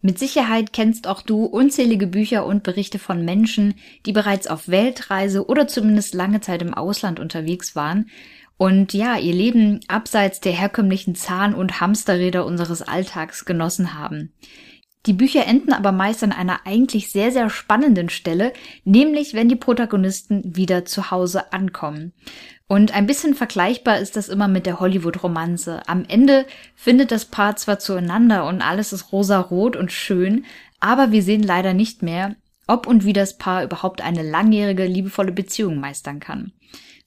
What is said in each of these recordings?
Mit Sicherheit kennst auch du unzählige Bücher und Berichte von Menschen, die bereits auf Weltreise oder zumindest lange Zeit im Ausland unterwegs waren und ja, ihr Leben abseits der herkömmlichen Zahn- und Hamsterräder unseres Alltags genossen haben. Die Bücher enden aber meist an einer eigentlich sehr, sehr spannenden Stelle, nämlich wenn die Protagonisten wieder zu Hause ankommen. Und ein bisschen vergleichbar ist das immer mit der Hollywood-Romanze. Am Ende findet das Paar zwar zueinander und alles ist rosarot und schön, aber wir sehen leider nicht mehr, ob und wie das Paar überhaupt eine langjährige, liebevolle Beziehung meistern kann.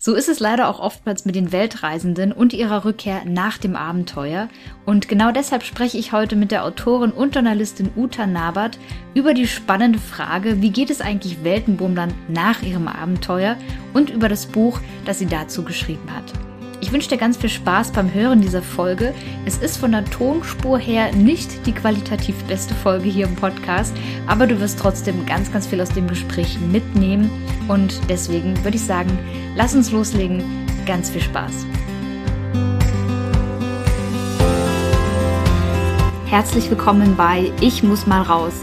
So ist es leider auch oftmals mit den Weltreisenden und ihrer Rückkehr nach dem Abenteuer. Und genau deshalb spreche ich heute mit der Autorin und Journalistin Uta Nabert über die spannende Frage, wie geht es eigentlich Weltenbummlern nach ihrem Abenteuer und über das Buch, das sie dazu geschrieben hat. Ich wünsche dir ganz viel Spaß beim Hören dieser Folge. Es ist von der Tonspur her nicht die qualitativ beste Folge hier im Podcast, aber du wirst trotzdem ganz, ganz viel aus dem Gespräch mitnehmen. Und deswegen würde ich sagen, lass uns loslegen. Ganz viel Spaß. Herzlich willkommen bei Ich muss mal raus,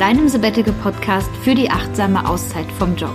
deinem Sabbatical Podcast für die achtsame Auszeit vom Job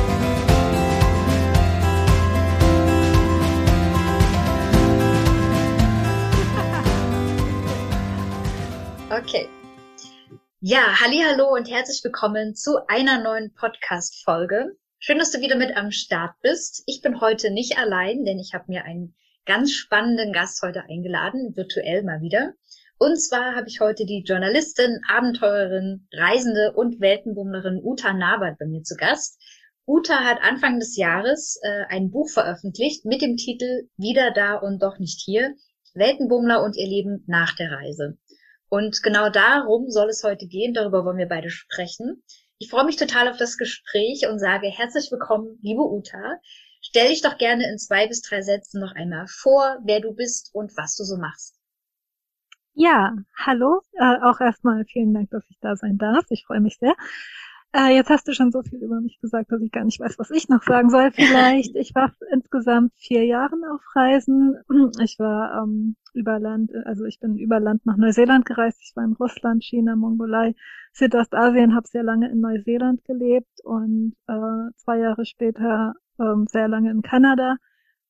Ja, hallo und herzlich willkommen zu einer neuen Podcast Folge. Schön, dass du wieder mit am Start bist. Ich bin heute nicht allein, denn ich habe mir einen ganz spannenden Gast heute eingeladen, virtuell mal wieder. Und zwar habe ich heute die Journalistin, Abenteurerin, Reisende und Weltenbummlerin Uta Nabert bei mir zu Gast. Uta hat Anfang des Jahres äh, ein Buch veröffentlicht mit dem Titel Wieder da und doch nicht hier. Weltenbummler und ihr Leben nach der Reise. Und genau darum soll es heute gehen. Darüber wollen wir beide sprechen. Ich freue mich total auf das Gespräch und sage herzlich willkommen, liebe Uta. Stell dich doch gerne in zwei bis drei Sätzen noch einmal vor, wer du bist und was du so machst. Ja, hallo. Äh, auch erstmal vielen Dank, dass ich da sein darf. Ich freue mich sehr. Äh, jetzt hast du schon so viel über mich gesagt, dass ich gar nicht weiß, was ich noch sagen soll. Vielleicht, ich war insgesamt vier Jahren auf Reisen. Ich war ähm, über Land, also ich bin über Land nach Neuseeland gereist. Ich war in Russland, China, Mongolei, Südostasien, habe sehr lange in Neuseeland gelebt und äh, zwei Jahre später ähm, sehr lange in Kanada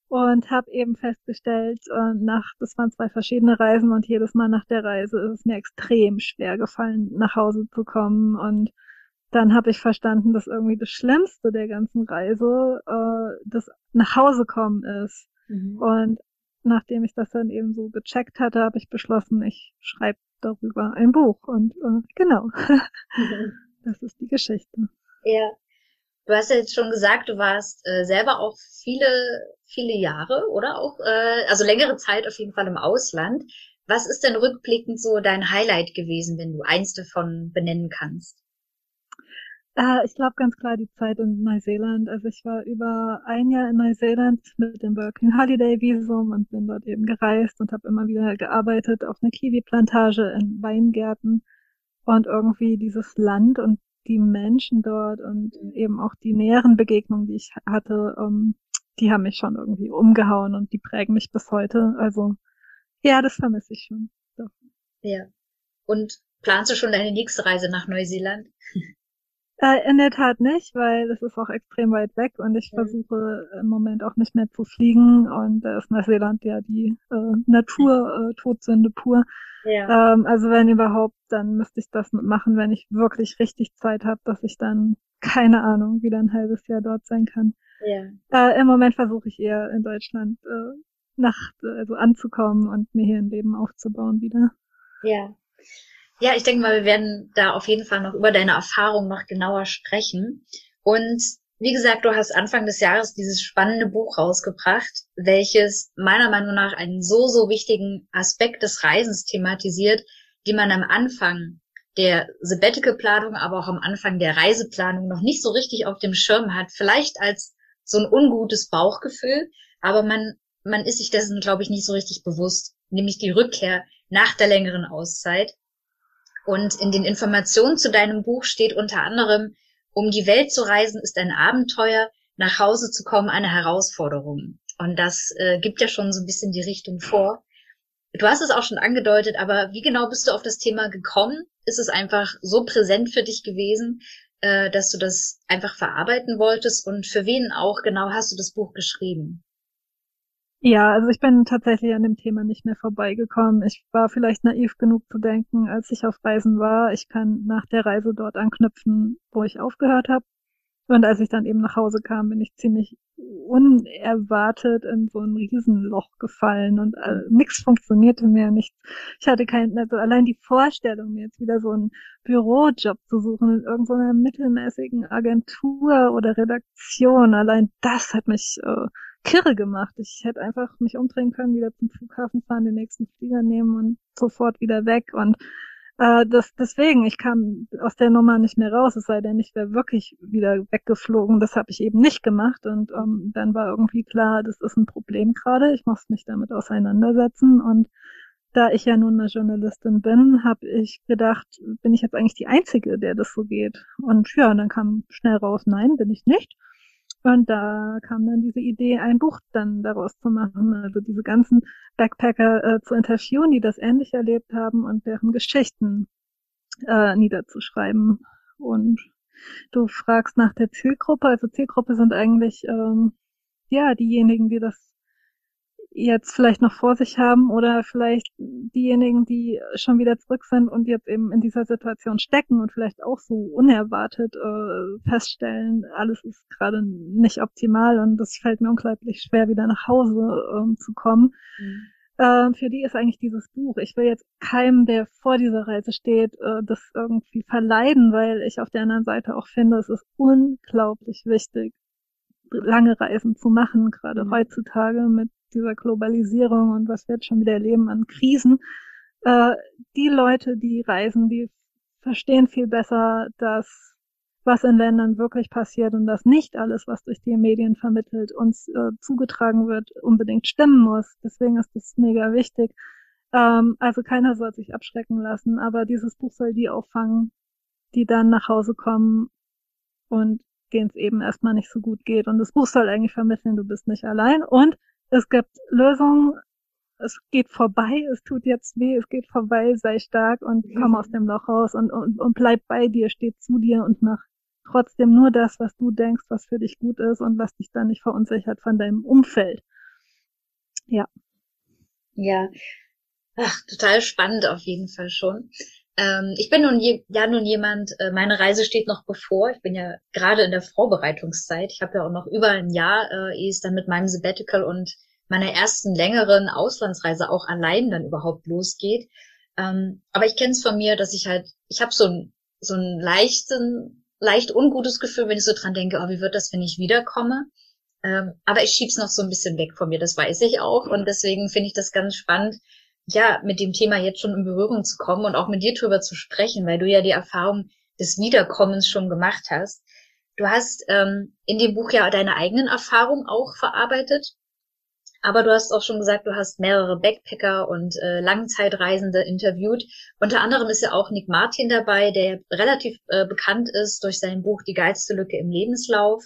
und habe eben festgestellt, äh, nach das waren zwei verschiedene Reisen und jedes Mal nach der Reise ist es mir extrem schwer gefallen, nach Hause zu kommen und dann habe ich verstanden, dass irgendwie das Schlimmste der ganzen Reise äh, das nach Hause kommen ist. Mhm. Und nachdem ich das dann eben so gecheckt hatte, habe ich beschlossen, ich schreibe darüber ein Buch. Und äh, genau, mhm. das ist die Geschichte. Ja. Du hast ja jetzt schon gesagt, du warst äh, selber auch viele, viele Jahre, oder auch, äh, also längere Zeit auf jeden Fall im Ausland. Was ist denn rückblickend so dein Highlight gewesen, wenn du eins davon benennen kannst? Äh, ich glaube ganz klar die Zeit in Neuseeland. Also ich war über ein Jahr in Neuseeland mit dem Working Holiday Visum und bin dort eben gereist und habe immer wieder gearbeitet auf einer Kiwi-Plantage in Weingärten und irgendwie dieses Land und die Menschen dort und eben auch die näheren Begegnungen, die ich hatte, ähm, die haben mich schon irgendwie umgehauen und die prägen mich bis heute. Also ja, das vermisse ich schon. Doch. Ja. Und planst du schon deine nächste Reise nach Neuseeland? Äh, in der Tat nicht, weil es ist auch extrem weit weg und ich mhm. versuche im Moment auch nicht mehr zu fliegen und da ist Neuseeland ja die äh, Natur-Todsünde äh, pur. Ja. Ähm, also wenn überhaupt, dann müsste ich das machen, wenn ich wirklich richtig Zeit habe, dass ich dann, keine Ahnung, wieder ein halbes Jahr dort sein kann. Ja. Äh, Im Moment versuche ich eher in Deutschland äh, nach, also anzukommen und mir hier ein Leben aufzubauen wieder. Ja. Ja, ich denke mal, wir werden da auf jeden Fall noch über deine Erfahrung noch genauer sprechen. Und wie gesagt, du hast Anfang des Jahres dieses spannende Buch rausgebracht, welches meiner Meinung nach einen so, so wichtigen Aspekt des Reisens thematisiert, die man am Anfang der Sabbatical-Planung, aber auch am Anfang der Reiseplanung noch nicht so richtig auf dem Schirm hat. Vielleicht als so ein ungutes Bauchgefühl, aber man, man ist sich dessen, glaube ich, nicht so richtig bewusst, nämlich die Rückkehr nach der längeren Auszeit. Und in den Informationen zu deinem Buch steht unter anderem, um die Welt zu reisen ist ein Abenteuer, nach Hause zu kommen eine Herausforderung. Und das äh, gibt ja schon so ein bisschen die Richtung vor. Du hast es auch schon angedeutet, aber wie genau bist du auf das Thema gekommen? Ist es einfach so präsent für dich gewesen, äh, dass du das einfach verarbeiten wolltest? Und für wen auch genau hast du das Buch geschrieben? Ja, also ich bin tatsächlich an dem Thema nicht mehr vorbeigekommen. Ich war vielleicht naiv genug zu denken, als ich auf Reisen war, ich kann nach der Reise dort anknüpfen, wo ich aufgehört habe. Und als ich dann eben nach Hause kam, bin ich ziemlich unerwartet in so ein Riesenloch gefallen und äh, nichts funktionierte mehr, nichts. Ich hatte kein, also allein die Vorstellung, mir jetzt wieder so einen Bürojob zu suchen in irgendeiner mittelmäßigen Agentur oder Redaktion, allein das hat mich äh, kirre gemacht. Ich hätte einfach mich umdrehen können, wieder zum Flughafen fahren, den nächsten Flieger nehmen und sofort wieder weg. Und äh, das, deswegen, ich kam aus der Nummer nicht mehr raus, es sei denn, ich wäre wirklich wieder weggeflogen. Das habe ich eben nicht gemacht. Und ähm, dann war irgendwie klar, das ist ein Problem gerade. Ich muss mich damit auseinandersetzen. Und da ich ja nun mal Journalistin bin, habe ich gedacht, bin ich jetzt eigentlich die Einzige, der das so geht. Und ja, dann kam schnell raus, nein, bin ich nicht. Und da kam dann diese Idee, ein Buch dann daraus zu machen, also diese ganzen Backpacker äh, zu interviewen, die das ähnlich erlebt haben und deren Geschichten äh, niederzuschreiben. Und du fragst nach der Zielgruppe, also Zielgruppe sind eigentlich ähm, ja diejenigen, die das jetzt vielleicht noch vor sich haben oder vielleicht diejenigen, die schon wieder zurück sind und jetzt eben in dieser Situation stecken und vielleicht auch so unerwartet äh, feststellen, alles ist gerade nicht optimal und das fällt mir unglaublich schwer, wieder nach Hause ähm, zu kommen. Mhm. Äh, für die ist eigentlich dieses Buch. Ich will jetzt keinem, der vor dieser Reise steht, äh, das irgendwie verleiden, weil ich auf der anderen Seite auch finde, es ist unglaublich wichtig, lange Reisen zu machen, gerade mhm. heutzutage mit dieser Globalisierung und was wir jetzt schon wieder erleben an Krisen. Äh, die Leute, die reisen, die verstehen viel besser, dass was in Ländern wirklich passiert und dass nicht alles, was durch die Medien vermittelt, uns äh, zugetragen wird, unbedingt stimmen muss. Deswegen ist das mega wichtig. Ähm, also keiner soll sich abschrecken lassen, aber dieses Buch soll die auffangen, die dann nach Hause kommen und denen es eben erstmal nicht so gut geht. Und das Buch soll eigentlich vermitteln, du bist nicht allein und es gibt Lösungen, es geht vorbei, es tut jetzt weh, es geht vorbei, sei stark und komm aus dem Loch raus und, und, und bleib bei dir, steh zu dir und mach trotzdem nur das, was du denkst, was für dich gut ist und was dich dann nicht verunsichert von deinem Umfeld. Ja. Ja. Ach, total spannend auf jeden Fall schon. Ähm, ich bin nun je, ja nun jemand, äh, meine Reise steht noch bevor. Ich bin ja gerade in der Vorbereitungszeit. Ich habe ja auch noch über ein Jahr, äh, ehe es dann mit meinem Sabbatical und meiner ersten längeren Auslandsreise auch allein dann überhaupt losgeht. Ähm, aber ich kenne es von mir, dass ich halt, ich habe so ein so ein leichten, leicht ungutes Gefühl, wenn ich so dran denke, oh, wie wird das, wenn ich wiederkomme? Ähm, aber ich schieb's noch so ein bisschen weg von mir, das weiß ich auch. Und deswegen finde ich das ganz spannend, ja, mit dem Thema jetzt schon in Berührung zu kommen und auch mit dir drüber zu sprechen, weil du ja die Erfahrung des Wiederkommens schon gemacht hast. Du hast ähm, in dem Buch ja deine eigenen Erfahrungen auch verarbeitet, aber du hast auch schon gesagt, du hast mehrere Backpacker und äh, Langzeitreisende interviewt. Unter anderem ist ja auch Nick Martin dabei, der relativ äh, bekannt ist durch sein Buch Die geilste Lücke im Lebenslauf.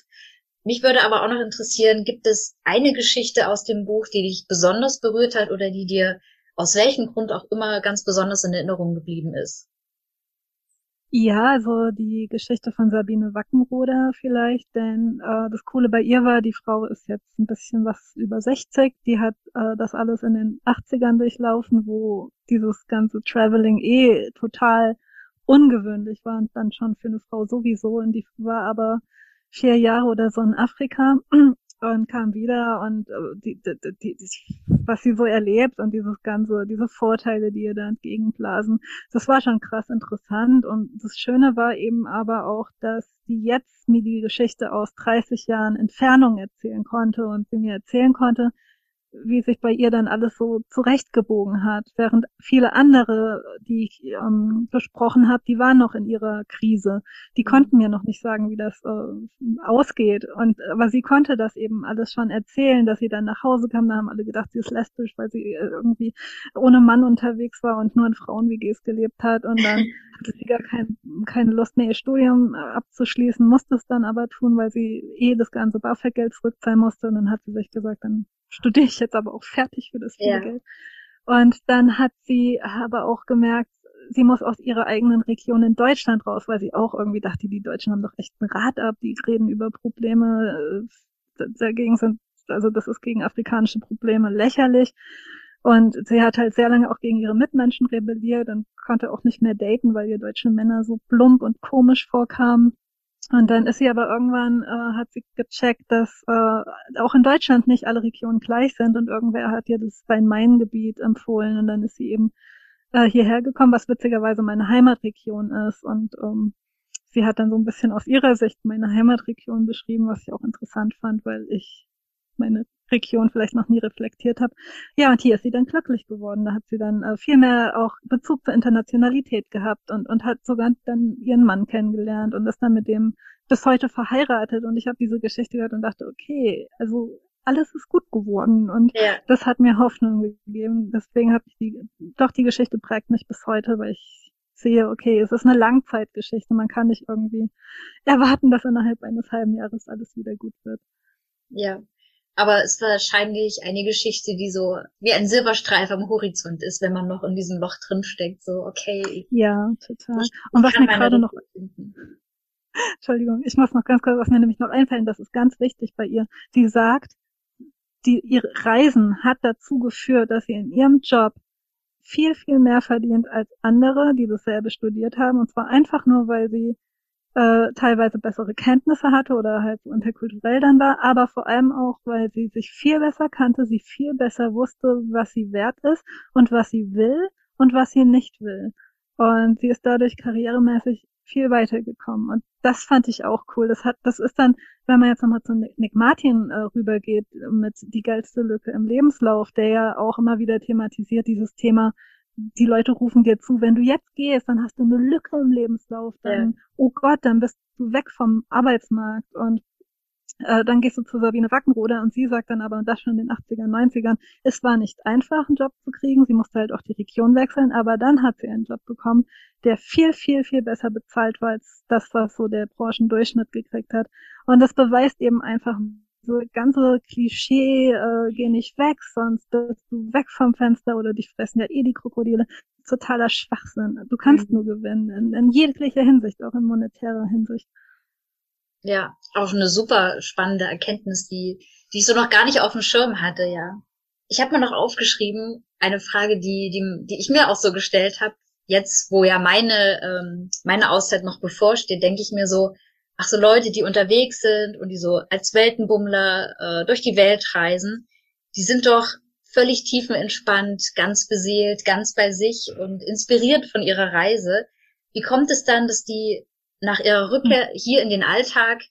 Mich würde aber auch noch interessieren, gibt es eine Geschichte aus dem Buch, die dich besonders berührt hat oder die dir aus welchem Grund auch immer ganz besonders in Erinnerung geblieben ist. Ja, also die Geschichte von Sabine Wackenroder vielleicht, denn äh, das Coole bei ihr war, die Frau ist jetzt ein bisschen was über 60, die hat äh, das alles in den 80ern durchlaufen, wo dieses ganze Traveling eh total ungewöhnlich war und dann schon für eine Frau sowieso. Und die war aber vier Jahre oder so in Afrika und kam wieder und äh, die, die, die, was sie so erlebt und dieses ganze, diese Vorteile, die ihr da entgegenblasen, das war schon krass interessant. Und das Schöne war eben aber auch, dass sie jetzt mir die Geschichte aus 30 Jahren Entfernung erzählen konnte und sie mir erzählen konnte, wie sich bei ihr dann alles so zurechtgebogen hat, während viele andere die ich ähm, besprochen habe, die waren noch in ihrer Krise. Die mhm. konnten mir noch nicht sagen, wie das äh, ausgeht. Und aber sie konnte das eben alles schon erzählen, dass sie dann nach Hause kam. Da haben alle gedacht, sie ist lesbisch, weil sie äh, irgendwie ohne Mann unterwegs war und nur in Frauen-WGs gelebt hat. Und dann hatte sie gar kein, keine Lust mehr, ihr Studium äh, abzuschließen, musste es dann aber tun, weil sie eh das ganze BAföG-Geld zurückzahlen musste. Und dann hat sie sich gesagt, dann studiere ich jetzt aber auch fertig für das viele ja. Geld. Und dann hat sie aber auch gemerkt, sie muss aus ihrer eigenen Region in Deutschland raus, weil sie auch irgendwie dachte, die Deutschen haben doch echt ein Rad ab, die reden über Probleme, äh, dagegen sind, also das ist gegen afrikanische Probleme lächerlich. Und sie hat halt sehr lange auch gegen ihre Mitmenschen rebelliert und konnte auch nicht mehr daten, weil ihr deutsche Männer so plump und komisch vorkamen. Und dann ist sie aber irgendwann, äh, hat sie gecheckt, dass äh, auch in Deutschland nicht alle Regionen gleich sind und irgendwer hat ihr das Rhein-Main-Gebiet empfohlen und dann ist sie eben äh, hierher gekommen, was witzigerweise meine Heimatregion ist und ähm, sie hat dann so ein bisschen aus ihrer Sicht meine Heimatregion beschrieben, was ich auch interessant fand, weil ich meine Region vielleicht noch nie reflektiert habe. Ja, und hier ist sie dann glücklich geworden. Da hat sie dann äh, viel mehr auch Bezug zur Internationalität gehabt und, und hat sogar dann ihren Mann kennengelernt und ist dann mit dem bis heute verheiratet. Und ich habe diese Geschichte gehört und dachte, okay, also alles ist gut geworden und ja. das hat mir Hoffnung gegeben. Deswegen habe ich die, doch die Geschichte prägt mich bis heute, weil ich sehe, okay, es ist eine Langzeitgeschichte. Man kann nicht irgendwie erwarten, dass innerhalb eines halben Jahres alles wieder gut wird. Ja, aber es ist wahrscheinlich eine Geschichte, die so wie ein Silberstreif am Horizont ist, wenn man noch in diesem Loch drin steckt. So, okay. Ja, total. Und was mir gerade noch, Entschuldigung, ich muss noch ganz kurz, was mir nämlich noch einfällt, das ist ganz wichtig bei ihr. Sie sagt, die, ihre Reisen hat dazu geführt, dass sie in ihrem Job viel, viel mehr verdient als andere, die dasselbe studiert haben. Und zwar einfach nur, weil sie äh, teilweise bessere Kenntnisse hatte oder halt so interkulturell dann war, aber vor allem auch, weil sie sich viel besser kannte, sie viel besser wusste, was sie wert ist und was sie will und was sie nicht will. Und sie ist dadurch karrieremäßig viel weitergekommen. Und das fand ich auch cool. Das hat, das ist dann, wenn man jetzt nochmal zu Nick Martin äh, rübergeht mit die geilste Lücke im Lebenslauf, der ja auch immer wieder thematisiert, dieses Thema, die Leute rufen dir zu, wenn du jetzt gehst, dann hast du eine Lücke im Lebenslauf, dann, ja. oh Gott, dann bist du weg vom Arbeitsmarkt und äh, dann gehst du zu Sabine Wackenroder und sie sagt dann aber, und das schon in den 80er, 90ern, es war nicht einfach, einen Job zu kriegen. Sie musste halt auch die Region wechseln, aber dann hat sie einen Job bekommen, der viel, viel, viel besser bezahlt war als das, was so der Branchendurchschnitt gekriegt hat. Und das beweist eben einfach, so ganze Klischee, äh, geh nicht weg, sonst bist du weg vom Fenster oder dich fressen ja eh die Krokodile. Totaler Schwachsinn. Du kannst mhm. nur gewinnen, in, in jeglicher Hinsicht, auch in monetärer Hinsicht. Ja, auch eine super spannende Erkenntnis, die, die ich so noch gar nicht auf dem Schirm hatte, ja. Ich habe mir noch aufgeschrieben, eine Frage, die, die, die ich mir auch so gestellt habe, jetzt, wo ja meine, ähm, meine Auszeit noch bevorsteht, denke ich mir so, ach so Leute, die unterwegs sind und die so als Weltenbummler äh, durch die Welt reisen, die sind doch völlig tiefenentspannt, ganz beseelt, ganz bei sich und inspiriert von ihrer Reise. Wie kommt es dann, dass die nach ihrer Rückkehr hier in den Alltag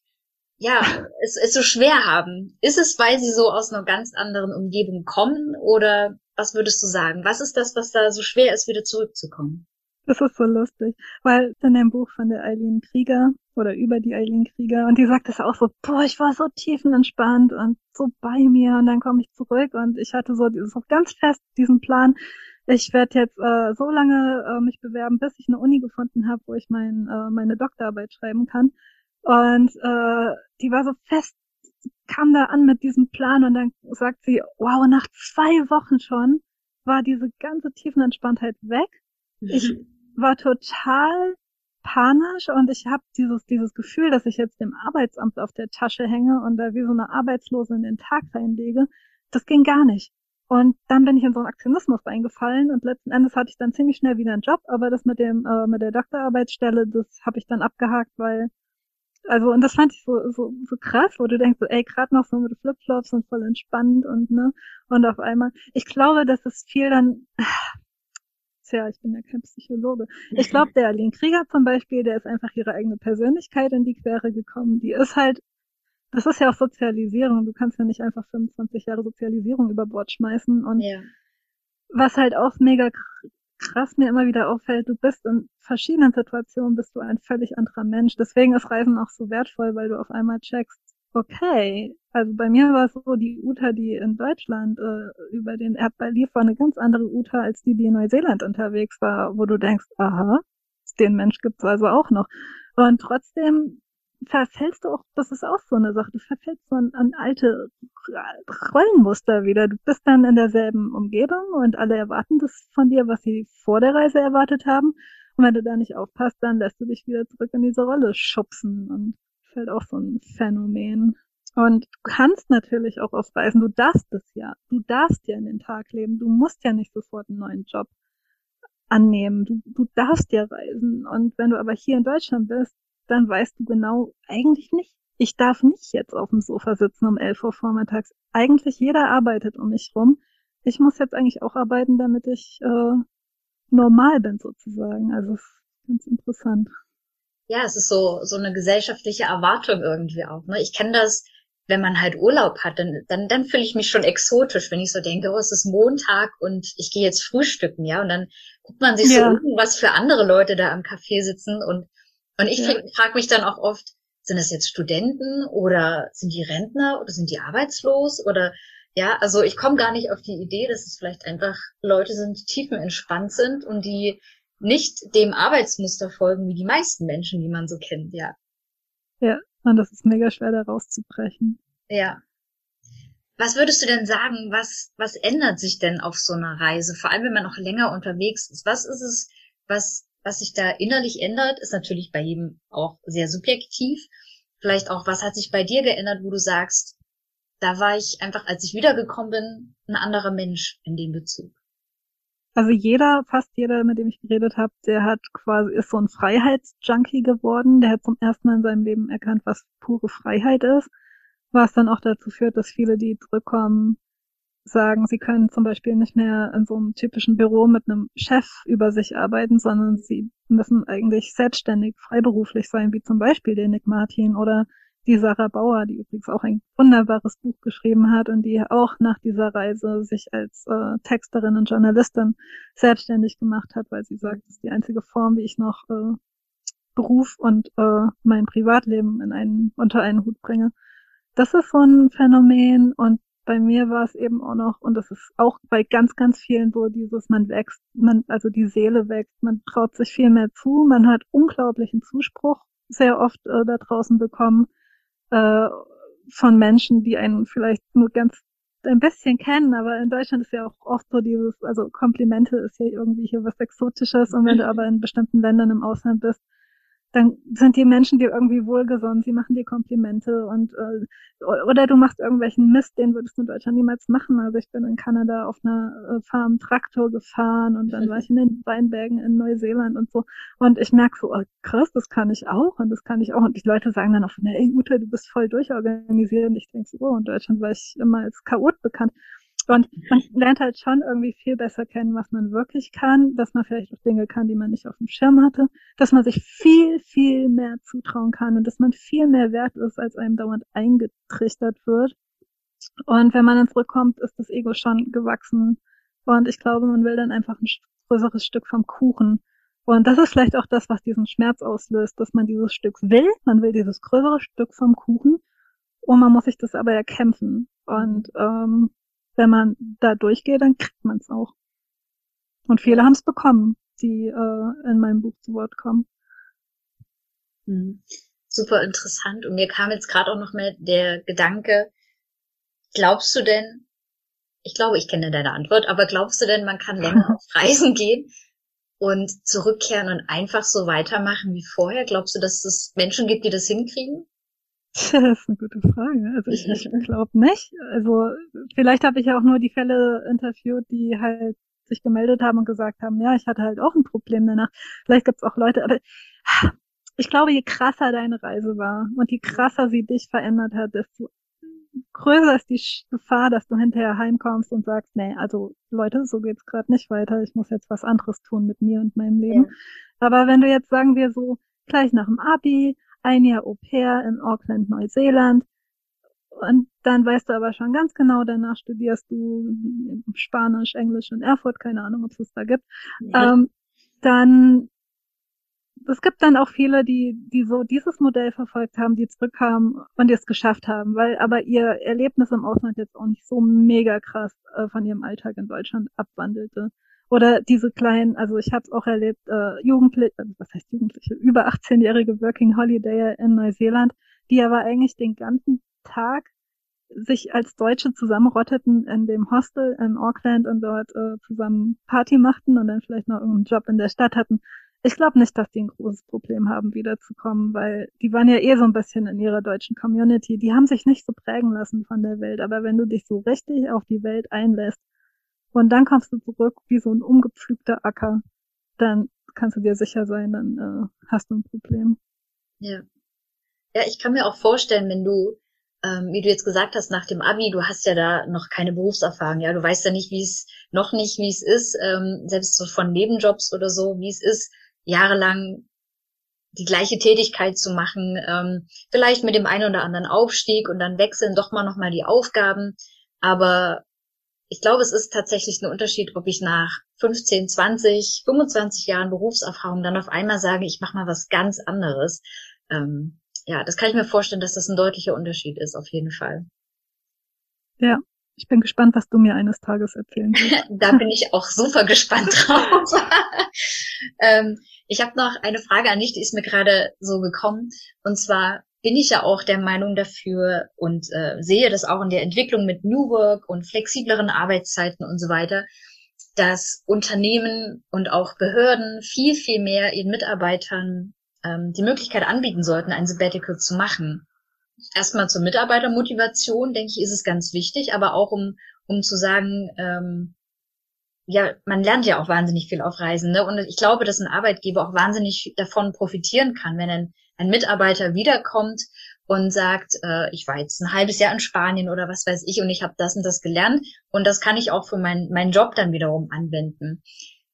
ja, es, es so schwer haben? Ist es, weil sie so aus einer ganz anderen Umgebung kommen oder was würdest du sagen? Was ist das, was da so schwer ist, wieder zurückzukommen? Das ist so lustig, weil in dem Buch von der Eileen Krieger oder über die Eileen Krieger und die sagt das auch so, boah, ich war so tiefenentspannt und so bei mir und dann komme ich zurück und ich hatte so, so ganz fest diesen Plan, ich werde jetzt äh, so lange äh, mich bewerben, bis ich eine Uni gefunden habe, wo ich mein, äh, meine Doktorarbeit schreiben kann. Und äh, die war so fest, kam da an mit diesem Plan und dann sagt sie, wow, nach zwei Wochen schon war diese ganze Tiefenentspanntheit weg. Ich war total panisch und ich habe dieses, dieses Gefühl, dass ich jetzt dem Arbeitsamt auf der Tasche hänge und da wie so eine Arbeitslose in den Tag reinlege. Das ging gar nicht. Und dann bin ich in so einen Aktionismus reingefallen und letzten Endes hatte ich dann ziemlich schnell wieder einen Job, aber das mit dem äh, mit der Doktorarbeitsstelle, das habe ich dann abgehakt, weil also und das fand ich so so, so krass, wo du denkst, so, ey, gerade noch so mit Flipflops und voll entspannt und ne und auf einmal, ich glaube, dass es viel dann Tja, ich bin ja kein Psychologe. Ich glaube, der Aline Krieger zum Beispiel, der ist einfach ihre eigene Persönlichkeit in die Quere gekommen. Die ist halt, das ist ja auch Sozialisierung. Du kannst ja nicht einfach 25 Jahre Sozialisierung über Bord schmeißen. Und ja. was halt auch mega krass mir immer wieder auffällt, du bist in verschiedenen Situationen, bist du ein völlig anderer Mensch. Deswegen ist Reisen auch so wertvoll, weil du auf einmal checkst, okay, also bei mir war es so, die Uta, die in Deutschland äh, über den Erdball lief, war eine ganz andere Uta als die, die in Neuseeland unterwegs war, wo du denkst, aha, den Mensch gibt's also auch noch. Und trotzdem verfällst du auch, das ist auch so eine Sache, du verfällst so an, an alte Rollenmuster wieder. Du bist dann in derselben Umgebung und alle erwarten das von dir, was sie vor der Reise erwartet haben. Und wenn du da nicht aufpasst, dann lässt du dich wieder zurück in diese Rolle schubsen und fällt auch so ein Phänomen. Und du kannst natürlich auch auf Reisen, du darfst es ja. Du darfst ja in den Tag leben. Du musst ja nicht sofort einen neuen Job annehmen. Du, du darfst ja reisen. Und wenn du aber hier in Deutschland bist, dann weißt du genau, eigentlich nicht. Ich darf nicht jetzt auf dem Sofa sitzen um 11 Uhr vormittags. Eigentlich jeder arbeitet um mich rum. Ich muss jetzt eigentlich auch arbeiten, damit ich äh, normal bin sozusagen. Also ganz interessant. Ja, es ist so so eine gesellschaftliche Erwartung irgendwie auch. Ne? Ich kenne das, wenn man halt Urlaub hat, dann dann dann fühle ich mich schon exotisch, wenn ich so denke, oh, es ist Montag und ich gehe jetzt frühstücken, ja, und dann guckt man sich ja. so um, was für andere Leute da am Café sitzen und und ich ja. frage mich dann auch oft, sind das jetzt Studenten oder sind die Rentner oder sind die arbeitslos oder ja, also ich komme gar nicht auf die Idee, dass es vielleicht einfach Leute sind, die tiefenentspannt sind und die nicht dem Arbeitsmuster folgen wie die meisten Menschen, die man so kennt, ja. Ja, und das ist mega schwer da rauszubrechen. Ja. Was würdest du denn sagen, was, was ändert sich denn auf so einer Reise? Vor allem, wenn man noch länger unterwegs ist. Was ist es, was was sich da innerlich ändert, ist natürlich bei jedem auch sehr subjektiv. Vielleicht auch, was hat sich bei dir geändert, wo du sagst, da war ich einfach, als ich wiedergekommen bin, ein anderer Mensch in dem Bezug. Also jeder, fast jeder, mit dem ich geredet habe, der hat quasi, ist so ein Freiheitsjunkie geworden. Der hat zum ersten Mal in seinem Leben erkannt, was pure Freiheit ist. Was dann auch dazu führt, dass viele, die zurückkommen, sagen, sie können zum Beispiel nicht mehr in so einem typischen Büro mit einem Chef über sich arbeiten, sondern sie müssen eigentlich selbstständig, freiberuflich sein, wie zum Beispiel der Nick Martin oder die Sarah Bauer, die übrigens auch ein wunderbares Buch geschrieben hat und die auch nach dieser Reise sich als äh, Texterin und Journalistin selbstständig gemacht hat, weil sie sagt, das ist die einzige Form, wie ich noch äh, Beruf und äh, mein Privatleben in einen, unter einen Hut bringe. Das ist so ein Phänomen und bei mir war es eben auch noch, und das ist auch bei ganz, ganz vielen so dieses, man wächst, man, also die Seele wächst, man traut sich viel mehr zu, man hat unglaublichen Zuspruch sehr oft äh, da draußen bekommen äh, von Menschen, die einen vielleicht nur ganz ein bisschen kennen, aber in Deutschland ist ja auch oft so dieses, also Komplimente ist ja irgendwie hier was Exotisches und wenn du aber in bestimmten Ländern im Ausland bist, dann sind die Menschen dir irgendwie wohlgesonnen, sie machen dir Komplimente und äh, oder du machst irgendwelchen Mist, den würdest du in Deutschland niemals machen. Also ich bin in Kanada auf einer äh, Farm Traktor gefahren und dann war ich in den Weinbergen in Neuseeland und so und ich merke so, oh, krass, das kann ich auch und das kann ich auch und die Leute sagen dann auch, ey Ute, du bist voll durchorganisiert und ich denke so, oh, in Deutschland war ich immer als Chaot bekannt. Und man lernt halt schon irgendwie viel besser kennen, was man wirklich kann, dass man vielleicht auch Dinge kann, die man nicht auf dem Schirm hatte, dass man sich viel, viel mehr zutrauen kann und dass man viel mehr wert ist, als einem dauernd eingetrichtert wird. Und wenn man dann zurückkommt, ist das Ego schon gewachsen. Und ich glaube, man will dann einfach ein größeres Stück vom Kuchen. Und das ist vielleicht auch das, was diesen Schmerz auslöst, dass man dieses Stück will. Man will dieses größere Stück vom Kuchen. Und man muss sich das aber erkämpfen. Und ähm, wenn man da durchgeht, dann kriegt man es auch. Und viele haben es bekommen, die äh, in meinem Buch zu Wort kommen. Mhm. Super interessant. Und mir kam jetzt gerade auch noch mehr der Gedanke, glaubst du denn, ich glaube, ich kenne deine Antwort, aber glaubst du denn, man kann länger auf Reisen gehen und zurückkehren und einfach so weitermachen wie vorher? Glaubst du, dass es Menschen gibt, die das hinkriegen? Das ist eine gute Frage. Also ich, ich glaube nicht. Also vielleicht habe ich ja auch nur die Fälle interviewt, die halt sich gemeldet haben und gesagt haben, ja, ich hatte halt auch ein Problem danach. Vielleicht gibt es auch Leute, aber ich glaube, je krasser deine Reise war und je krasser sie dich verändert hat, desto größer ist die Gefahr, dass du hinterher heimkommst und sagst, nee, also Leute, so geht's gerade nicht weiter. Ich muss jetzt was anderes tun mit mir und meinem Leben. Ja. Aber wenn du jetzt sagen wir so gleich nach dem Abi ein Jahr Au pair in Auckland, Neuseeland Und dann weißt du aber schon ganz genau, danach studierst du Spanisch, Englisch in Erfurt, keine Ahnung, ob es das da gibt. Ja. Ähm, dann es gibt dann auch viele, die, die so dieses Modell verfolgt haben, die zurückkamen und die es geschafft haben, weil aber ihr Erlebnis im Ausland jetzt auch nicht so mega krass äh, von ihrem Alltag in Deutschland abwandelte. Oder diese kleinen, also ich habe es auch erlebt, äh, Jugendliche, also was heißt Jugendliche, über 18-jährige Working Holiday in Neuseeland, die aber eigentlich den ganzen Tag sich als Deutsche zusammenrotteten in dem Hostel in Auckland und dort äh, zusammen Party machten und dann vielleicht noch irgendeinen Job in der Stadt hatten. Ich glaube nicht, dass die ein großes Problem haben, wiederzukommen, weil die waren ja eh so ein bisschen in ihrer deutschen Community. Die haben sich nicht so prägen lassen von der Welt. Aber wenn du dich so richtig auf die Welt einlässt und dann kommst du zurück wie so ein umgepflügter Acker, dann kannst du dir sicher sein, dann äh, hast du ein Problem. Ja. Ja, ich kann mir auch vorstellen, wenn du, ähm, wie du jetzt gesagt hast, nach dem Abi, du hast ja da noch keine Berufserfahrung, ja, du weißt ja nicht, wie es, noch nicht, wie es ist, ähm, selbst so von Nebenjobs oder so, wie es ist, jahrelang die gleiche Tätigkeit zu machen, ähm, vielleicht mit dem einen oder anderen Aufstieg und dann wechseln doch mal nochmal die Aufgaben. Aber ich glaube, es ist tatsächlich ein Unterschied, ob ich nach 15, 20, 25 Jahren Berufserfahrung dann auf einmal sage, ich mache mal was ganz anderes. Ähm, ja, das kann ich mir vorstellen, dass das ein deutlicher Unterschied ist, auf jeden Fall. Ja, ich bin gespannt, was du mir eines Tages erzählen willst. da bin ich auch super gespannt drauf. ähm, ich habe noch eine Frage an dich, die ist mir gerade so gekommen. Und zwar bin ich ja auch der Meinung dafür und äh, sehe das auch in der Entwicklung mit New Work und flexibleren Arbeitszeiten und so weiter, dass Unternehmen und auch Behörden viel, viel mehr ihren Mitarbeitern ähm, die Möglichkeit anbieten sollten, ein Sabbatical zu machen. Erstmal zur Mitarbeitermotivation, denke ich, ist es ganz wichtig, aber auch um, um zu sagen, ähm, ja, man lernt ja auch wahnsinnig viel auf Reisen, ne? Und ich glaube, dass ein Arbeitgeber auch wahnsinnig davon profitieren kann, wenn ein, ein Mitarbeiter wiederkommt und sagt, äh, ich war jetzt ein halbes Jahr in Spanien oder was weiß ich und ich habe das und das gelernt und das kann ich auch für meinen meinen Job dann wiederum anwenden.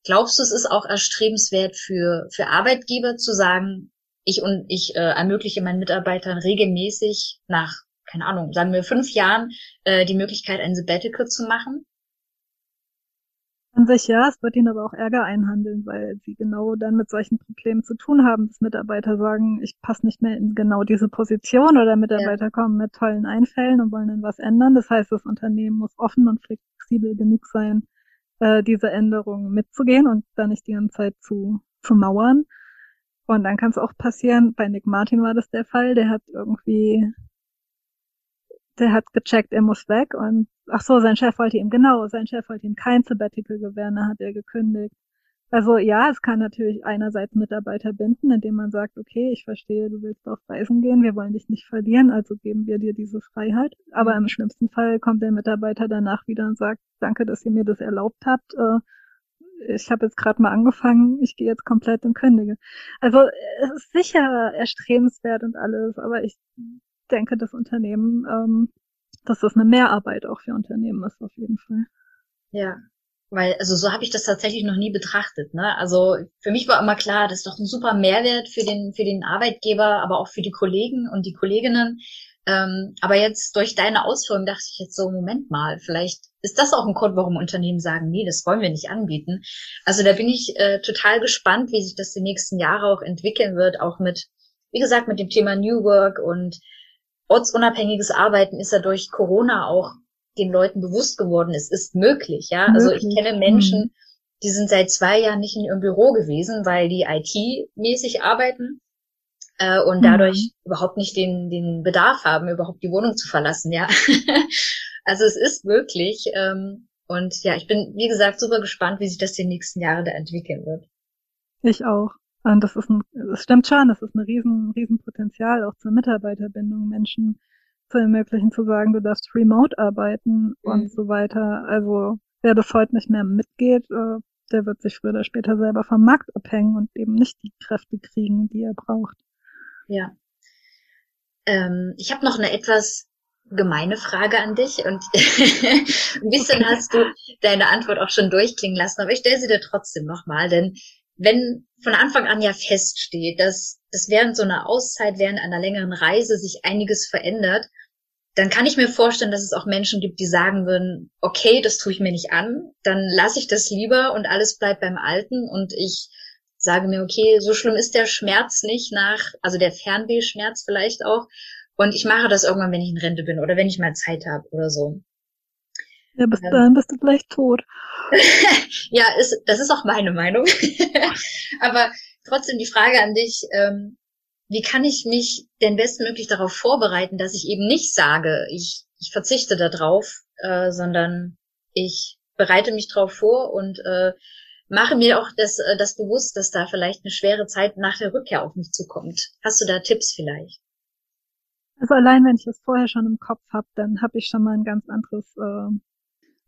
Glaubst du, es ist auch erstrebenswert für für Arbeitgeber zu sagen, ich und ich äh, ermögliche meinen Mitarbeitern regelmäßig nach keine Ahnung, sagen wir fünf Jahren äh, die Möglichkeit, ein Sabbatical zu machen? An sich ja, es wird ihnen aber auch Ärger einhandeln, weil sie genau dann mit solchen Problemen zu tun haben, dass Mitarbeiter sagen, ich passe nicht mehr in genau diese Position oder Mitarbeiter ja. kommen mit tollen Einfällen und wollen dann was ändern. Das heißt, das Unternehmen muss offen und flexibel genug sein, äh, diese Änderungen mitzugehen und dann nicht die ganze Zeit zu, zu mauern. Und dann kann es auch passieren, bei Nick Martin war das der Fall, der hat irgendwie der hat gecheckt, er muss weg und ach so, sein Chef wollte ihm genau, sein Chef wollte ihm kein Sabbatical gewähren, da hat er gekündigt. Also ja, es kann natürlich einerseits Mitarbeiter binden, indem man sagt, okay, ich verstehe, du willst auf Reisen gehen, wir wollen dich nicht verlieren, also geben wir dir diese Freiheit. Aber im schlimmsten Fall kommt der Mitarbeiter danach wieder und sagt, danke, dass ihr mir das erlaubt habt. Äh, ich habe jetzt gerade mal angefangen, ich gehe jetzt komplett und kündige. Also es ist sicher erstrebenswert und alles, aber ich denke, das Unternehmen, ähm, dass das eine Mehrarbeit auch für Unternehmen ist, auf jeden Fall. Ja, weil, also so habe ich das tatsächlich noch nie betrachtet. Ne? Also für mich war immer klar, das ist doch ein super Mehrwert für den, für den Arbeitgeber, aber auch für die Kollegen und die Kolleginnen. Ähm, aber jetzt durch deine Ausführung dachte ich jetzt so, Moment mal, vielleicht ist das auch ein Grund, warum Unternehmen sagen, nee, das wollen wir nicht anbieten. Also da bin ich äh, total gespannt, wie sich das die nächsten Jahre auch entwickeln wird, auch mit, wie gesagt, mit dem Thema New Work und ortsunabhängiges Arbeiten ist ja durch Corona auch den Leuten bewusst geworden. Es ist möglich, ja. Also ich kenne Menschen, mhm. die sind seit zwei Jahren nicht in ihrem Büro gewesen, weil die IT-mäßig arbeiten äh, und mhm. dadurch überhaupt nicht den, den Bedarf haben, überhaupt die Wohnung zu verlassen, ja. also es ist möglich. Ähm, und ja, ich bin, wie gesagt, super gespannt, wie sich das die nächsten Jahre da entwickeln wird. Ich auch. Und das ist ein, es stimmt schon, das ist ein riesen, riesen Potenzial auch zur Mitarbeiterbindung, Menschen zu ermöglichen, zu sagen, du darfst remote arbeiten mhm. und so weiter. Also wer das heute nicht mehr mitgeht, äh, der wird sich früher oder später selber vom Markt abhängen und eben nicht die Kräfte kriegen, die er braucht. Ja. Ähm, ich habe noch eine etwas gemeine Frage an dich und ein bisschen hast du deine Antwort auch schon durchklingen lassen, aber ich stelle sie dir trotzdem nochmal, denn wenn von Anfang an ja feststeht, dass, dass während so einer Auszeit, während einer längeren Reise sich einiges verändert, dann kann ich mir vorstellen, dass es auch Menschen gibt, die sagen würden, okay, das tue ich mir nicht an, dann lasse ich das lieber und alles bleibt beim Alten und ich sage mir, okay, so schlimm ist der Schmerz nicht nach, also der Fernwehschmerz vielleicht auch. Und ich mache das irgendwann, wenn ich in Rente bin oder wenn ich mal Zeit habe oder so. Ja, bis ähm. dahin bist du vielleicht tot. ja, ist, das ist auch meine Meinung. Aber trotzdem die Frage an dich, ähm, wie kann ich mich denn bestmöglich darauf vorbereiten, dass ich eben nicht sage, ich, ich verzichte darauf, äh, sondern ich bereite mich darauf vor und äh, mache mir auch das, äh, das bewusst, dass da vielleicht eine schwere Zeit nach der Rückkehr auf mich zukommt. Hast du da Tipps vielleicht? Also allein wenn ich es vorher schon im Kopf habe, dann habe ich schon mal ein ganz anderes äh,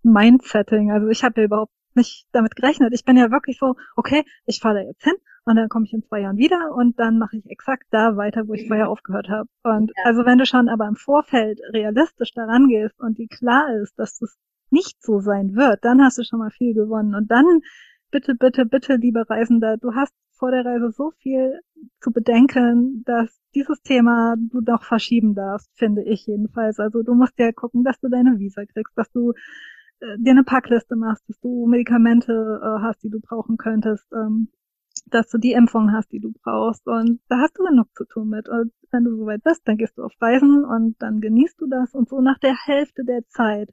Mindsetting. Also ich habe ja überhaupt nicht damit gerechnet. Ich bin ja wirklich so, okay, ich fahre da jetzt hin und dann komme ich in zwei Jahren wieder und dann mache ich exakt da weiter, wo ich vorher aufgehört habe. Und ja. also wenn du schon aber im Vorfeld realistisch daran gehst und die klar ist, dass das nicht so sein wird, dann hast du schon mal viel gewonnen. Und dann bitte, bitte, bitte, liebe Reisender, du hast vor der Reise so viel zu bedenken, dass dieses Thema du noch verschieben darfst, finde ich jedenfalls. Also du musst ja gucken, dass du deine Visa kriegst, dass du dir eine Packliste machst, dass du Medikamente äh, hast, die du brauchen könntest, ähm, dass du die Impfung hast, die du brauchst. Und da hast du genug zu tun mit. Und wenn du soweit bist, dann gehst du auf Reisen und dann genießt du das. Und so nach der Hälfte der Zeit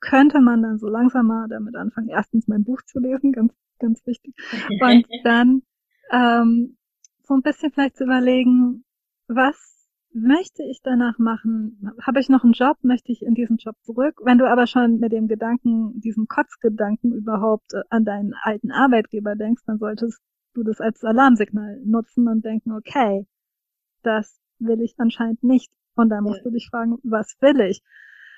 könnte man dann so langsam mal damit anfangen, erstens mein Buch zu lesen, ganz, ganz wichtig. Und dann ähm, so ein bisschen vielleicht zu überlegen, was möchte ich danach machen? Habe ich noch einen Job? Möchte ich in diesen Job zurück? Wenn du aber schon mit dem Gedanken, diesem Kotzgedanken überhaupt äh, an deinen alten Arbeitgeber denkst, dann solltest du das als Alarmsignal nutzen und denken, okay, das will ich anscheinend nicht. Und dann musst ja. du dich fragen, was will ich?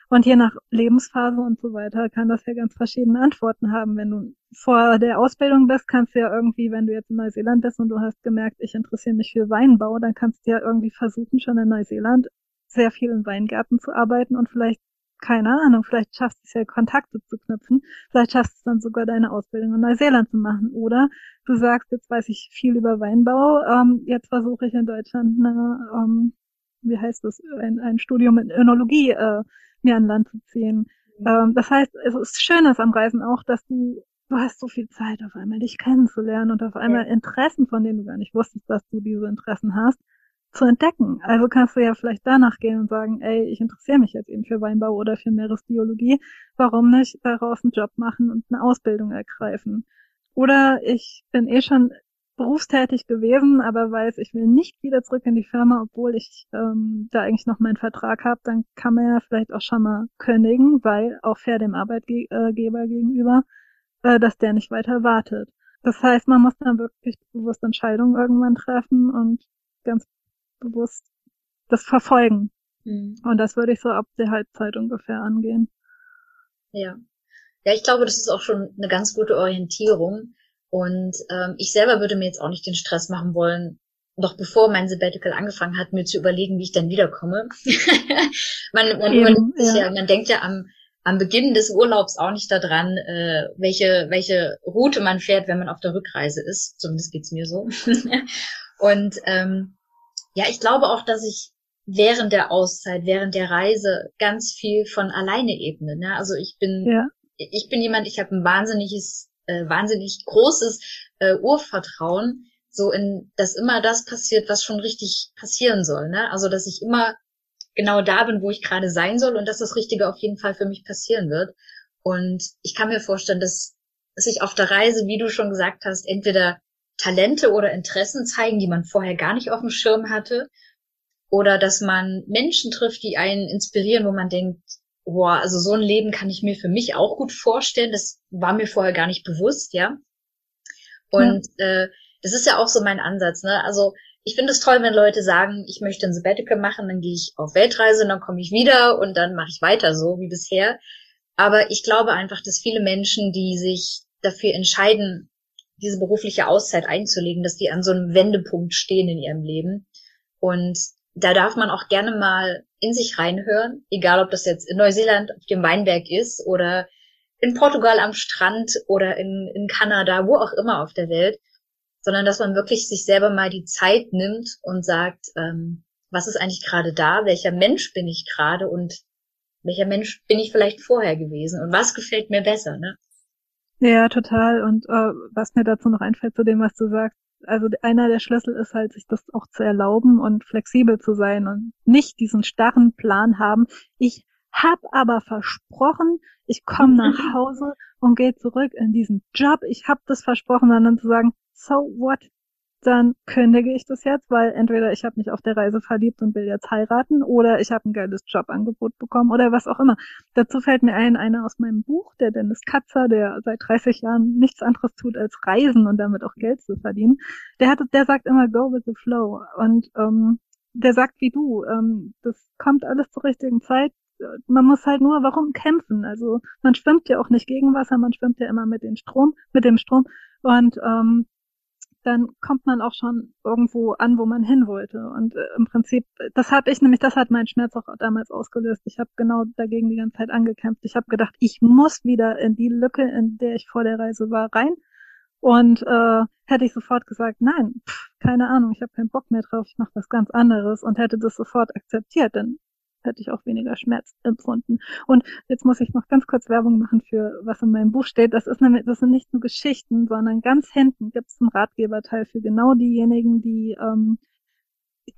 Und je nach Lebensphase und so weiter kann das ja ganz verschiedene Antworten haben. Wenn du vor der Ausbildung bist, kannst du ja irgendwie, wenn du jetzt in Neuseeland bist und du hast gemerkt, ich interessiere mich für Weinbau, dann kannst du ja irgendwie versuchen, schon in Neuseeland sehr viel in Weingärten zu arbeiten und vielleicht keine Ahnung, vielleicht schaffst du es ja Kontakte zu knüpfen, vielleicht schaffst du es dann sogar deine Ausbildung in Neuseeland zu machen. Oder du sagst, jetzt weiß ich viel über Weinbau, ähm, jetzt versuche ich in Deutschland eine, ähm, wie heißt das, ein, ein Studium in Önologie äh, mir an Land zu ziehen. Mhm. Ähm, das heißt, es ist schön ist am Reisen auch, dass du, du hast so viel Zeit auf einmal, dich kennenzulernen und auf einmal. Interessen, von denen du gar nicht wusstest, dass du diese Interessen hast, zu entdecken. Also kannst du ja vielleicht danach gehen und sagen, ey, ich interessiere mich jetzt eben für Weinbau oder für Meeresbiologie. Warum nicht daraus einen Job machen und eine Ausbildung ergreifen? Oder ich bin eh schon berufstätig gewesen, aber weiß, ich will nicht wieder zurück in die Firma, obwohl ich ähm, da eigentlich noch meinen Vertrag habe, dann kann man ja vielleicht auch schon mal kündigen, weil auch fair dem Arbeitgeber gegenüber, äh, dass der nicht weiter wartet. Das heißt, man muss dann wirklich bewusst Entscheidungen irgendwann treffen und ganz bewusst das verfolgen. Mhm. Und das würde ich so ab der Halbzeit ungefähr angehen. Ja. Ja, ich glaube, das ist auch schon eine ganz gute Orientierung und ähm, ich selber würde mir jetzt auch nicht den Stress machen wollen, noch bevor mein Sabbatical angefangen hat, mir zu überlegen, wie ich dann wiederkomme. man, man, Eben, ja. ja. man denkt ja am, am Beginn des Urlaubs auch nicht daran, äh, welche, welche Route man fährt, wenn man auf der Rückreise ist. Zumindest geht's mir so. Und ähm, ja, ich glaube auch, dass ich während der Auszeit, während der Reise ganz viel von alleine ebne. Ne? Also ich bin, ja. ich bin jemand, ich habe ein wahnsinniges äh, wahnsinnig großes äh, Urvertrauen, so in, dass immer das passiert, was schon richtig passieren soll. Ne? Also dass ich immer genau da bin, wo ich gerade sein soll und dass das Richtige auf jeden Fall für mich passieren wird. Und ich kann mir vorstellen, dass, dass sich auf der Reise, wie du schon gesagt hast, entweder Talente oder Interessen zeigen, die man vorher gar nicht auf dem Schirm hatte. Oder dass man Menschen trifft, die einen inspirieren, wo man denkt, boah, also so ein Leben kann ich mir für mich auch gut vorstellen. Das war mir vorher gar nicht bewusst, ja. Und ja. äh, das ist ja auch so mein Ansatz, ne? Also ich finde es toll, wenn Leute sagen, ich möchte ein Sabbatical machen, dann gehe ich auf Weltreise, dann komme ich wieder und dann mache ich weiter so wie bisher. Aber ich glaube einfach, dass viele Menschen, die sich dafür entscheiden, diese berufliche Auszeit einzulegen, dass die an so einem Wendepunkt stehen in ihrem Leben. Und da darf man auch gerne mal in sich reinhören, egal ob das jetzt in Neuseeland auf dem Weinberg ist oder in Portugal am Strand oder in, in Kanada, wo auch immer auf der Welt, sondern dass man wirklich sich selber mal die Zeit nimmt und sagt, ähm, was ist eigentlich gerade da, welcher Mensch bin ich gerade und welcher Mensch bin ich vielleicht vorher gewesen und was gefällt mir besser, ne? Ja, total. Und äh, was mir dazu noch einfällt zu dem, was du sagst, also einer der Schlüssel ist halt, sich das auch zu erlauben und flexibel zu sein und nicht diesen starren Plan haben. Ich hab aber versprochen, ich komme nach Hause und gehe zurück in diesen Job. Ich hab das versprochen, sondern zu sagen, so what? Dann kündige ich das jetzt, weil entweder ich habe mich auf der Reise verliebt und will jetzt heiraten oder ich habe ein geiles Jobangebot bekommen oder was auch immer. Dazu fällt mir ein, einer aus meinem Buch, der Dennis Katzer, der seit 30 Jahren nichts anderes tut als reisen und damit auch Geld zu verdienen. Der hat, der sagt immer go with the flow und ähm, der sagt wie du, ähm, das kommt alles zur richtigen Zeit man muss halt nur warum kämpfen. Also man schwimmt ja auch nicht gegen Wasser, man schwimmt ja immer mit dem Strom, mit dem Strom. Und ähm, dann kommt man auch schon irgendwo an, wo man hin wollte. Und äh, im Prinzip, das habe ich nämlich, das hat meinen Schmerz auch damals ausgelöst. Ich habe genau dagegen die ganze Zeit angekämpft. Ich habe gedacht, ich muss wieder in die Lücke, in der ich vor der Reise war, rein. Und äh, hätte ich sofort gesagt, nein, pff, keine Ahnung, ich habe keinen Bock mehr drauf, ich mache was ganz anderes und hätte das sofort akzeptiert, dann hätte ich auch weniger Schmerz empfunden. Und jetzt muss ich noch ganz kurz Werbung machen für was in meinem Buch steht. Das ist nämlich, das sind nicht nur Geschichten, sondern ganz hinten gibt es einen Ratgeberteil für genau diejenigen, die, ähm,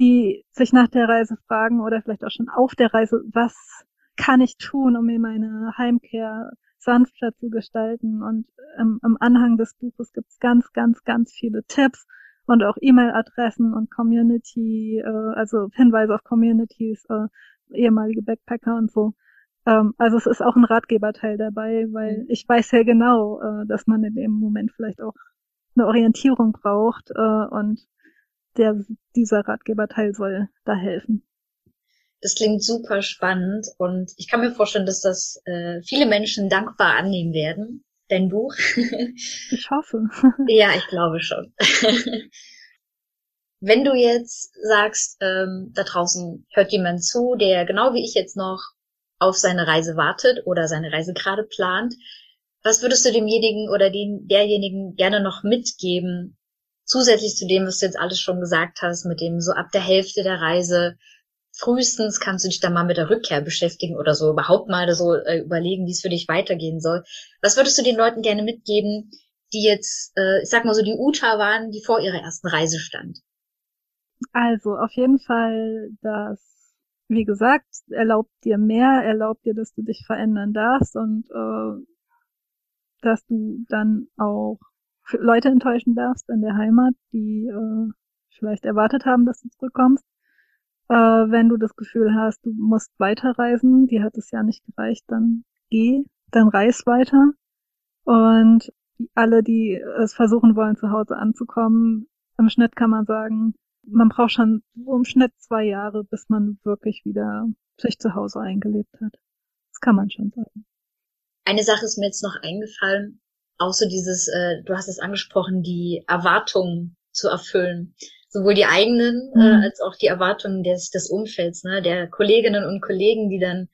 die sich nach der Reise fragen oder vielleicht auch schon auf der Reise, was kann ich tun, um mir meine Heimkehr sanfter zu gestalten. Und im, im Anhang des Buches gibt es ganz, ganz, ganz viele Tipps und auch E-Mail-Adressen und Community, äh, also Hinweise auf Communities, äh, ehemalige Backpacker und so. Ähm, also es ist auch ein Ratgeberteil dabei, weil mhm. ich weiß ja genau, äh, dass man in dem Moment vielleicht auch eine Orientierung braucht äh, und der, dieser Ratgeberteil soll da helfen. Das klingt super spannend und ich kann mir vorstellen, dass das äh, viele Menschen dankbar annehmen werden, dein Buch. ich hoffe. ja, ich glaube schon. Wenn du jetzt sagst, ähm, da draußen hört jemand zu, der genau wie ich jetzt noch auf seine Reise wartet oder seine Reise gerade plant, was würdest du demjenigen oder den, derjenigen gerne noch mitgeben, zusätzlich zu dem, was du jetzt alles schon gesagt hast, mit dem so ab der Hälfte der Reise, frühestens kannst du dich dann mal mit der Rückkehr beschäftigen oder so, überhaupt mal so äh, überlegen, wie es für dich weitergehen soll. Was würdest du den Leuten gerne mitgeben, die jetzt, äh, ich sag mal so, die Uta waren, die vor ihrer ersten Reise stand? Also auf jeden Fall, dass, wie gesagt, erlaubt dir mehr, erlaubt dir, dass du dich verändern darfst und äh, dass du dann auch Leute enttäuschen darfst in der Heimat, die äh, vielleicht erwartet haben, dass du zurückkommst. Äh, wenn du das Gefühl hast, du musst weiterreisen, die hat es ja nicht gereicht, dann geh, dann reis weiter. Und alle, die es versuchen wollen, zu Hause anzukommen, im Schnitt kann man sagen, man braucht schon so im Schnitt zwei Jahre, bis man wirklich wieder sich zu Hause eingelebt hat. Das kann man schon sagen. Eine Sache ist mir jetzt noch eingefallen, auch so dieses, äh, du hast es angesprochen, die Erwartungen zu erfüllen. Sowohl die eigenen äh, mhm. äh, als auch die Erwartungen des, des Umfelds, ne, der Kolleginnen und Kollegen, die dann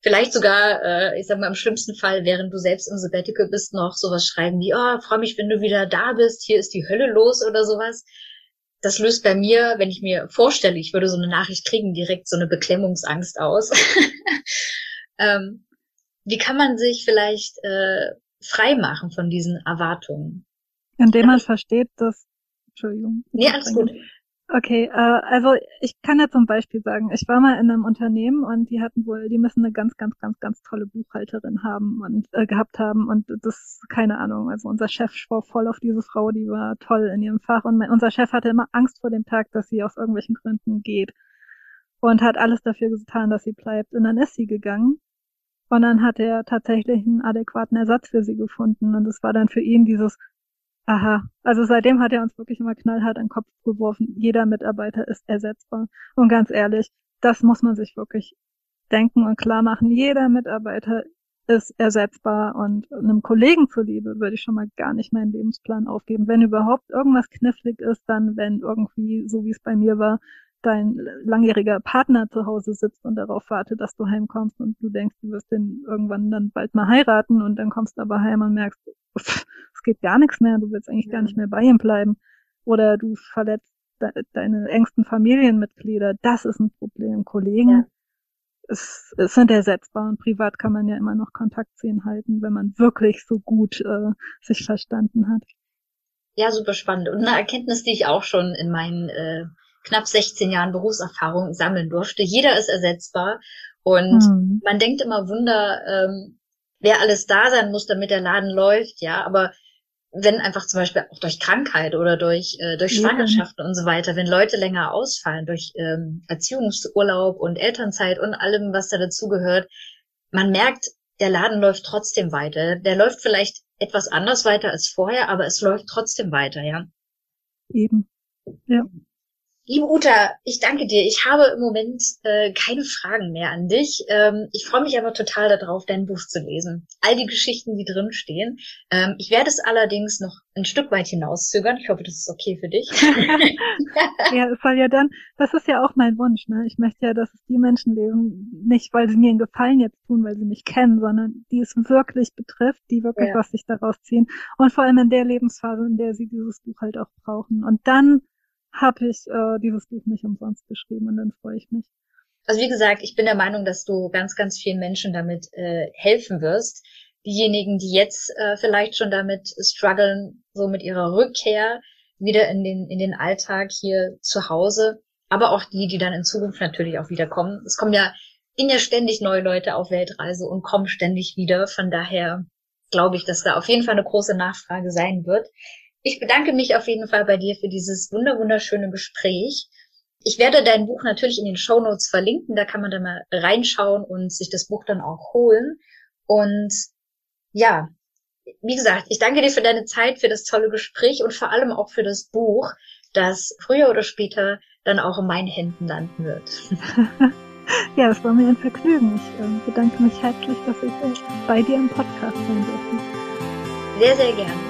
vielleicht sogar, äh, ich sag mal im schlimmsten Fall, während du selbst im Sabbatical bist, noch sowas schreiben wie, oh, freue mich, wenn du wieder da bist, hier ist die Hölle los oder sowas das löst bei mir, wenn ich mir vorstelle, ich würde so eine Nachricht kriegen, direkt so eine Beklemmungsangst aus. ähm, wie kann man sich vielleicht äh, frei machen von diesen Erwartungen? Indem man versteht, dass Entschuldigung. Nee, alles gut. Okay, äh, also ich kann ja zum Beispiel sagen, ich war mal in einem Unternehmen und die hatten wohl, die müssen eine ganz, ganz, ganz, ganz tolle Buchhalterin haben und äh, gehabt haben und das, keine Ahnung, also unser Chef war voll auf diese Frau, die war toll in ihrem Fach und mein, unser Chef hatte immer Angst vor dem Tag, dass sie aus irgendwelchen Gründen geht und hat alles dafür getan, dass sie bleibt und dann ist sie gegangen und dann hat er tatsächlich einen adäquaten Ersatz für sie gefunden und es war dann für ihn dieses, Aha, also seitdem hat er uns wirklich immer knallhart an den Kopf geworfen. Jeder Mitarbeiter ist ersetzbar. Und ganz ehrlich, das muss man sich wirklich denken und klar machen. Jeder Mitarbeiter ist ersetzbar und einem Kollegen zuliebe würde ich schon mal gar nicht meinen Lebensplan aufgeben. Wenn überhaupt irgendwas knifflig ist, dann wenn irgendwie, so wie es bei mir war, dein langjähriger Partner zu Hause sitzt und darauf wartet, dass du heimkommst und du denkst, du wirst den irgendwann dann bald mal heiraten und dann kommst du aber heim und merkst, es geht gar nichts mehr, du willst eigentlich ja. gar nicht mehr bei ihm bleiben. Oder du verletzt de deine engsten Familienmitglieder, das ist ein Problem. Kollegen, ja. es, es sind ersetzbar und privat kann man ja immer noch Kontakt zu ihnen halten, wenn man wirklich so gut äh, sich verstanden hat. Ja, super spannend. Und eine Erkenntnis, die ich auch schon in meinen äh, knapp 16 Jahren Berufserfahrung sammeln durfte. Jeder ist ersetzbar. Und mhm. man denkt immer Wunder, ähm, wer alles da sein muss, damit der Laden läuft, ja, aber wenn einfach zum Beispiel auch durch Krankheit oder durch, äh, durch Schwangerschaften und so weiter, wenn Leute länger ausfallen, durch ähm, Erziehungsurlaub und Elternzeit und allem, was da dazugehört, man merkt, der Laden läuft trotzdem weiter. Der läuft vielleicht etwas anders weiter als vorher, aber es läuft trotzdem weiter, ja. Eben. Ja. Liebe Uta, ich danke dir. Ich habe im Moment äh, keine Fragen mehr an dich. Ähm, ich freue mich aber total darauf, dein Buch zu lesen. All die Geschichten, die drin stehen. Ähm, ich werde es allerdings noch ein Stück weit hinauszögern. Ich hoffe, das ist okay für dich. ja, soll ja dann, das ist ja auch mein Wunsch. Ne? Ich möchte ja, dass es die Menschen lesen, nicht weil sie mir einen Gefallen jetzt tun, weil sie mich kennen, sondern die es wirklich betrifft, die wirklich ja. was sich daraus ziehen. Und vor allem in der Lebensphase, in der sie dieses Buch halt auch brauchen. Und dann habe ich äh, dieses Buch nicht umsonst geschrieben und dann freue ich mich. Also wie gesagt, ich bin der Meinung, dass du ganz, ganz vielen Menschen damit äh, helfen wirst. Diejenigen, die jetzt äh, vielleicht schon damit strugglen, so mit ihrer Rückkehr wieder in den, in den Alltag hier zu Hause, aber auch die, die dann in Zukunft natürlich auch wieder kommen. Es kommen ja in ja ständig neue Leute auf Weltreise und kommen ständig wieder. Von daher glaube ich, dass da auf jeden Fall eine große Nachfrage sein wird. Ich bedanke mich auf jeden Fall bei dir für dieses wunderschöne Gespräch. Ich werde dein Buch natürlich in den Show Notes verlinken, da kann man dann mal reinschauen und sich das Buch dann auch holen. Und ja, wie gesagt, ich danke dir für deine Zeit, für das tolle Gespräch und vor allem auch für das Buch, das früher oder später dann auch in meinen Händen landen wird. ja, es war mir ein Vergnügen. Ich äh, bedanke mich herzlich, dass ich äh, bei dir im Podcast sein durfte. Sehr, sehr gerne.